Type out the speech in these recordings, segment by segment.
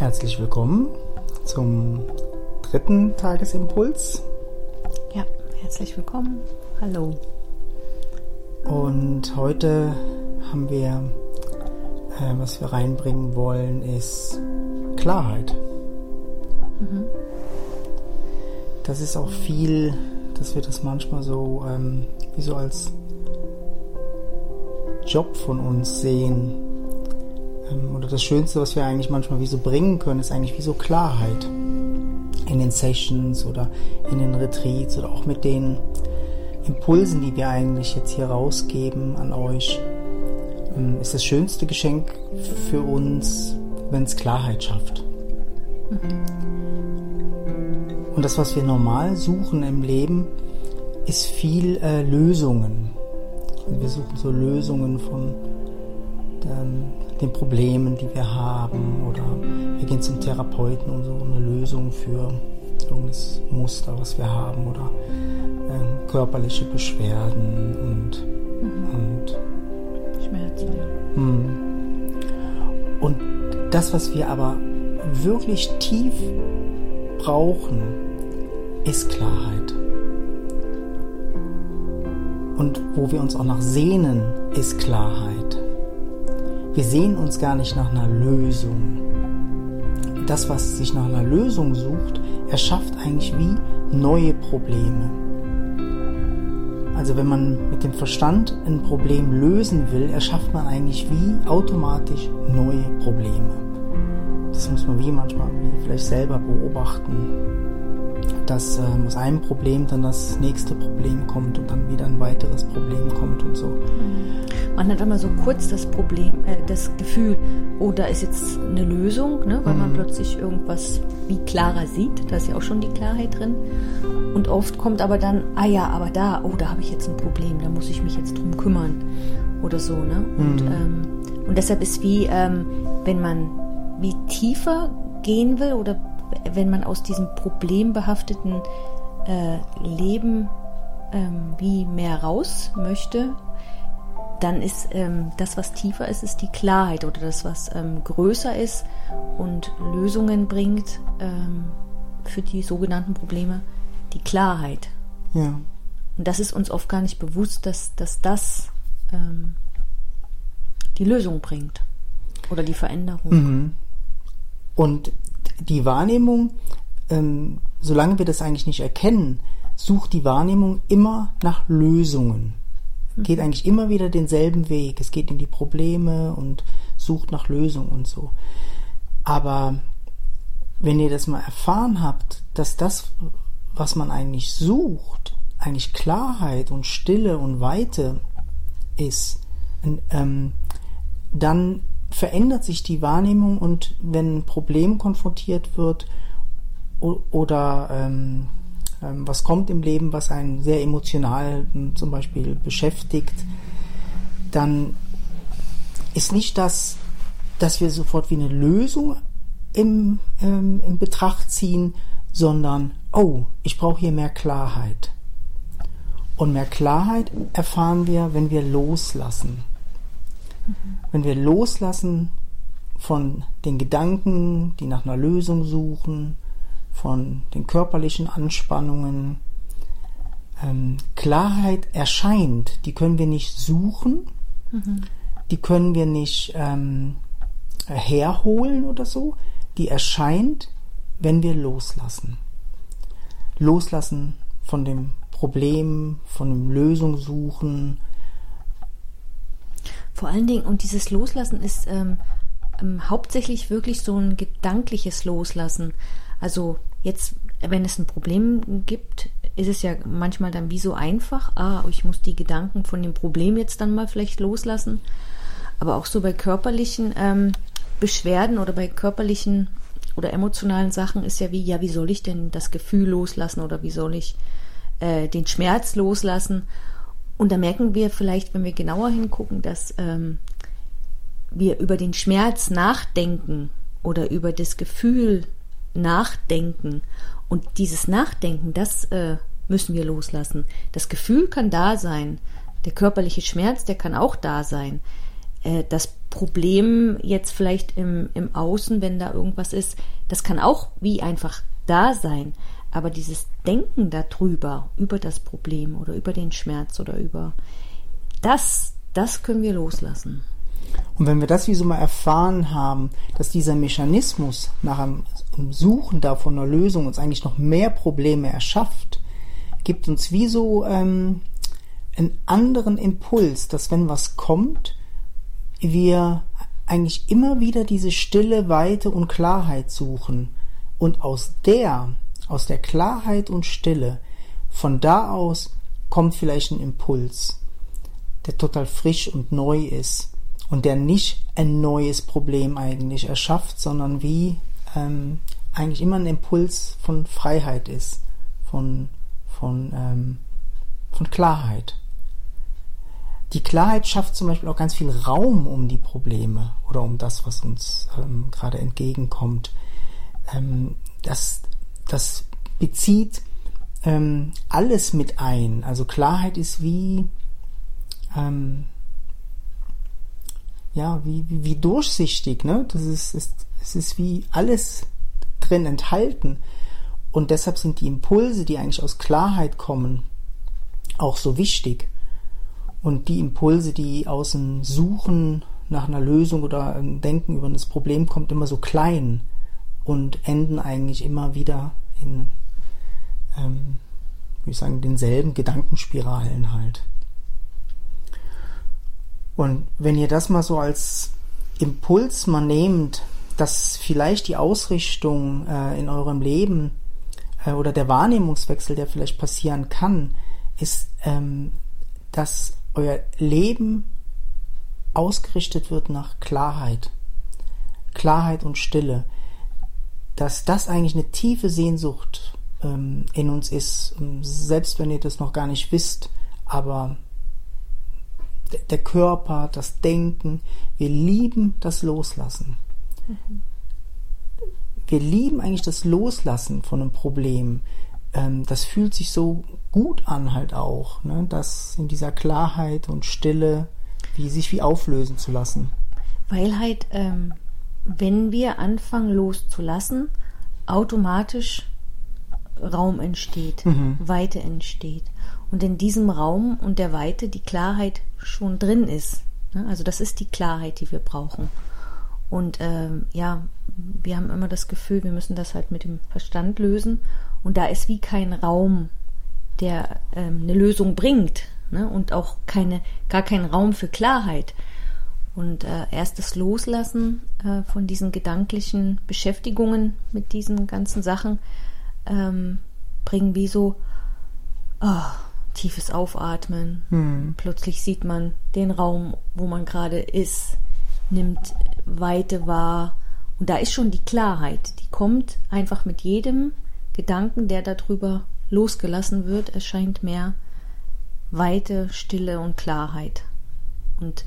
Herzlich willkommen zum dritten Tagesimpuls. Ja, herzlich willkommen. Hallo. Und heute haben wir, äh, was wir reinbringen wollen, ist Klarheit. Mhm. Das ist auch viel, dass wir das manchmal so ähm, wie so als Job von uns sehen. Ähm, oder das Schönste, was wir eigentlich manchmal wie so bringen können, ist eigentlich wie so Klarheit. In den Sessions oder in den Retreats oder auch mit den Impulsen, die wir eigentlich jetzt hier rausgeben an euch, ähm, ist das schönste Geschenk für uns, wenn es Klarheit schafft. Und das, was wir normal suchen im Leben, ist viel äh, Lösungen. Wir suchen so Lösungen von ähm, den Problemen, die wir haben, oder wir gehen zum Therapeuten und so eine Lösung für irgendein Muster, was wir haben, oder ähm, körperliche Beschwerden und, mhm. und Schmerzen. Ja. Hm. Und das, was wir aber wirklich tief brauchen, ist Klarheit. Und wo wir uns auch nach sehnen, ist Klarheit. Wir sehen uns gar nicht nach einer Lösung. Das, was sich nach einer Lösung sucht, erschafft eigentlich wie neue Probleme. Also wenn man mit dem Verstand ein Problem lösen will, erschafft man eigentlich wie automatisch neue Probleme. Das muss man wie manchmal vielleicht selber beobachten dass äh, aus einem Problem dann das nächste Problem kommt und dann wieder ein weiteres Problem kommt und so. Man hat immer so kurz das Problem, äh, das Gefühl, oh, da ist jetzt eine Lösung, ne, weil mhm. man plötzlich irgendwas wie klarer sieht. Da ist ja auch schon die Klarheit drin. Und oft kommt aber dann, ah ja, aber da, oh, da habe ich jetzt ein Problem, da muss ich mich jetzt drum kümmern oder so. Ne? Und, mhm. ähm, und deshalb ist wie, ähm, wenn man wie tiefer gehen will oder wenn man aus diesem problembehafteten äh, Leben ähm, wie mehr raus möchte, dann ist ähm, das, was tiefer ist, ist die Klarheit oder das, was ähm, größer ist und Lösungen bringt ähm, für die sogenannten Probleme, die Klarheit. Ja. Und das ist uns oft gar nicht bewusst, dass, dass das ähm, die Lösung bringt oder die Veränderung. Mhm. Und die Wahrnehmung, ähm, solange wir das eigentlich nicht erkennen, sucht die Wahrnehmung immer nach Lösungen. Mhm. Geht eigentlich immer wieder denselben Weg. Es geht in die Probleme und sucht nach Lösungen und so. Aber wenn ihr das mal erfahren habt, dass das, was man eigentlich sucht, eigentlich Klarheit und Stille und Weite ist, ähm, dann verändert sich die Wahrnehmung und wenn ein Problem konfrontiert wird oder ähm, was kommt im Leben, was einen sehr emotional hm, zum Beispiel beschäftigt, dann ist nicht das, dass wir sofort wie eine Lösung im, ähm, in Betracht ziehen, sondern, oh, ich brauche hier mehr Klarheit. Und mehr Klarheit erfahren wir, wenn wir loslassen. Wenn wir loslassen von den Gedanken, die nach einer Lösung suchen, von den körperlichen Anspannungen, ähm, Klarheit erscheint, die können wir nicht suchen, mhm. die können wir nicht ähm, herholen oder so, die erscheint, wenn wir loslassen. Loslassen von dem Problem, von dem Lösung suchen, vor allen Dingen, und dieses Loslassen ist ähm, ähm, hauptsächlich wirklich so ein gedankliches Loslassen. Also jetzt, wenn es ein Problem gibt, ist es ja manchmal dann wie so einfach, ah, ich muss die Gedanken von dem Problem jetzt dann mal vielleicht loslassen. Aber auch so bei körperlichen ähm, Beschwerden oder bei körperlichen oder emotionalen Sachen ist ja wie, ja, wie soll ich denn das Gefühl loslassen oder wie soll ich äh, den Schmerz loslassen? Und da merken wir vielleicht, wenn wir genauer hingucken, dass ähm, wir über den Schmerz nachdenken oder über das Gefühl nachdenken. Und dieses Nachdenken, das äh, müssen wir loslassen. Das Gefühl kann da sein. Der körperliche Schmerz, der kann auch da sein. Äh, das Problem jetzt vielleicht im, im Außen, wenn da irgendwas ist, das kann auch wie einfach da sein. Aber dieses Denken darüber, über das Problem oder über den Schmerz oder über das, das können wir loslassen. Und wenn wir das wie so mal erfahren haben, dass dieser Mechanismus nach einem Suchen da von einer Lösung uns eigentlich noch mehr Probleme erschafft, gibt uns wie so ähm, einen anderen Impuls, dass wenn was kommt, wir eigentlich immer wieder diese Stille, Weite und Klarheit suchen. Und aus der, aus der Klarheit und Stille, von da aus kommt vielleicht ein Impuls, der total frisch und neu ist und der nicht ein neues Problem eigentlich erschafft, sondern wie ähm, eigentlich immer ein Impuls von Freiheit ist, von, von, ähm, von Klarheit. Die Klarheit schafft zum Beispiel auch ganz viel Raum um die Probleme oder um das, was uns ähm, gerade entgegenkommt. Ähm, das, das bezieht ähm, alles mit ein. Also Klarheit ist wie, ähm, ja, wie, wie, wie durchsichtig, ne? Das ist, ist, es ist wie alles drin enthalten. Und deshalb sind die Impulse, die eigentlich aus Klarheit kommen, auch so wichtig. Und die Impulse, die aus dem Suchen nach einer Lösung oder einem Denken über das Problem kommt, immer so klein und enden eigentlich immer wieder in, ähm, wie ich sagen, denselben Gedankenspiralen halt. Und wenn ihr das mal so als Impuls mal nehmt, dass vielleicht die Ausrichtung äh, in eurem Leben äh, oder der Wahrnehmungswechsel, der vielleicht passieren kann, ist, ähm, dass euer Leben ausgerichtet wird nach Klarheit. Klarheit und Stille. Dass das eigentlich eine tiefe Sehnsucht ähm, in uns ist, selbst wenn ihr das noch gar nicht wisst, aber der Körper, das Denken, wir lieben das Loslassen. Mhm. Wir lieben eigentlich das Loslassen von einem Problem. Ähm, das fühlt sich so gut an halt auch, ne? das in dieser Klarheit und Stille, wie sich wie auflösen zu lassen. Weil halt, ähm, wenn wir anfangen loszulassen, automatisch Raum entsteht, mhm. Weite entsteht. Und in diesem Raum und der Weite die Klarheit schon drin ist. Ne? Also das ist die Klarheit, die wir brauchen. Und ähm, ja, wir haben immer das Gefühl, wir müssen das halt mit dem Verstand lösen. Und da ist wie kein Raum der ähm, eine Lösung bringt ne? und auch keine, gar kein Raum für Klarheit. Und äh, erst das Loslassen äh, von diesen gedanklichen Beschäftigungen mit diesen ganzen Sachen ähm, bringen wie so oh, tiefes Aufatmen. Hm. Plötzlich sieht man den Raum, wo man gerade ist, nimmt Weite wahr. Und da ist schon die Klarheit, die kommt einfach mit jedem Gedanken, der darüber losgelassen wird, erscheint mehr Weite, Stille und Klarheit. Und,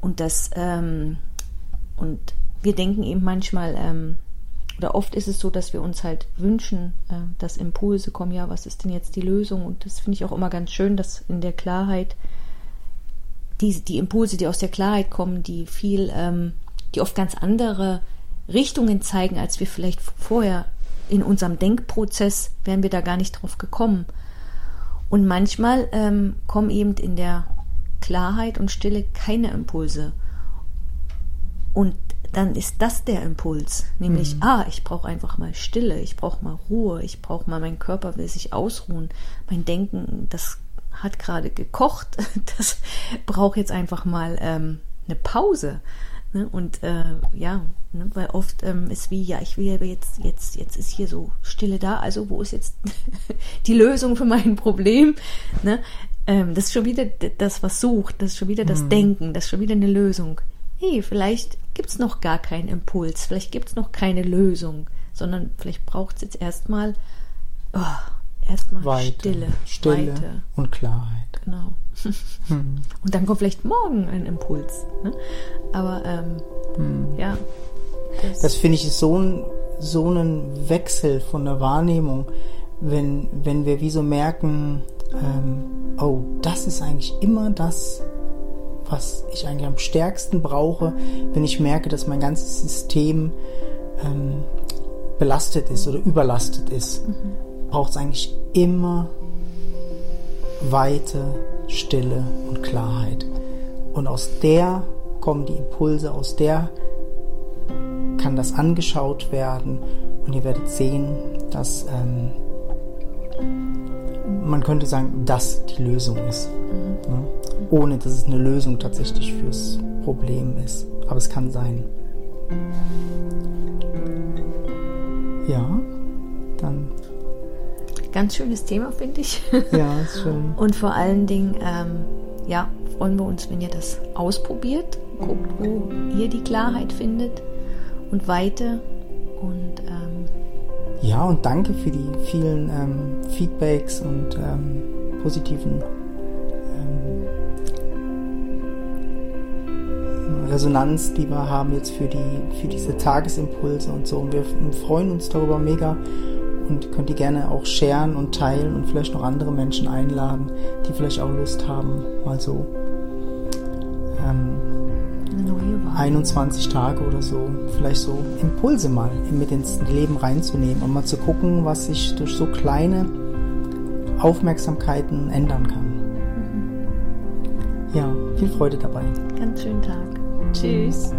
und das, ähm, und wir denken eben manchmal, ähm, oder oft ist es so, dass wir uns halt wünschen, äh, dass Impulse kommen, ja, was ist denn jetzt die Lösung? Und das finde ich auch immer ganz schön, dass in der Klarheit die, die Impulse, die aus der Klarheit kommen, die viel, ähm, die oft ganz andere Richtungen zeigen, als wir vielleicht vorher in unserem Denkprozess wären wir da gar nicht drauf gekommen. Und manchmal ähm, kommen eben in der Klarheit und Stille keine Impulse. Und dann ist das der Impuls, nämlich, mhm. ah, ich brauche einfach mal Stille, ich brauche mal Ruhe, ich brauche mal, mein Körper will sich ausruhen, mein Denken, das hat gerade gekocht, das braucht jetzt einfach mal ähm, eine Pause. Ne? Und äh, ja, ne? weil oft ähm, ist wie, ja, ich will aber jetzt, jetzt, jetzt ist hier so Stille da, also wo ist jetzt die Lösung für mein Problem? Ne? Ähm, das ist schon wieder das, was sucht, das ist schon wieder das mhm. Denken, das ist schon wieder eine Lösung. Hey, vielleicht gibt es noch gar keinen Impuls, vielleicht gibt es noch keine Lösung, sondern vielleicht braucht es jetzt erstmal oh, erstmal Stille, Stille Weite. und Klarheit. Genau. Hm. Und dann kommt vielleicht morgen ein Impuls. Ne? Aber ähm, hm. ja. Das, das finde ich so ein so einen Wechsel von der Wahrnehmung, wenn, wenn wir wie so merken, ähm, oh, das ist eigentlich immer das, was ich eigentlich am stärksten brauche, wenn ich merke, dass mein ganzes System ähm, belastet ist oder überlastet ist, mhm. braucht es eigentlich immer Weite, Stille und Klarheit. Und aus der kommen die Impulse, aus der kann das angeschaut werden und ihr werdet sehen, dass ähm, man könnte sagen, dass die Lösung ist. Mhm. Ne? Ohne dass es eine Lösung tatsächlich fürs Problem ist. Aber es kann sein. Ja, dann. Ganz schönes Thema, finde ich. Ja, ist schön. Und vor allen Dingen, ähm, ja, freuen wir uns, wenn ihr das ausprobiert, guckt, wo ihr die Klarheit findet und Weite und ähm, ja, und danke für die vielen ähm, Feedbacks und ähm, positiven Resonanz, die wir haben jetzt für die für diese Tagesimpulse und so. Und wir freuen uns darüber mega und könnt ihr gerne auch sharen und teilen und vielleicht noch andere Menschen einladen, die vielleicht auch Lust haben, mal so ähm, 21 Tage oder so, vielleicht so Impulse mal mit ins Leben reinzunehmen und mal zu gucken, was sich durch so kleine Aufmerksamkeiten ändern kann. Mhm. Ja, viel Freude dabei. Ganz schönen Tag. Tschüss.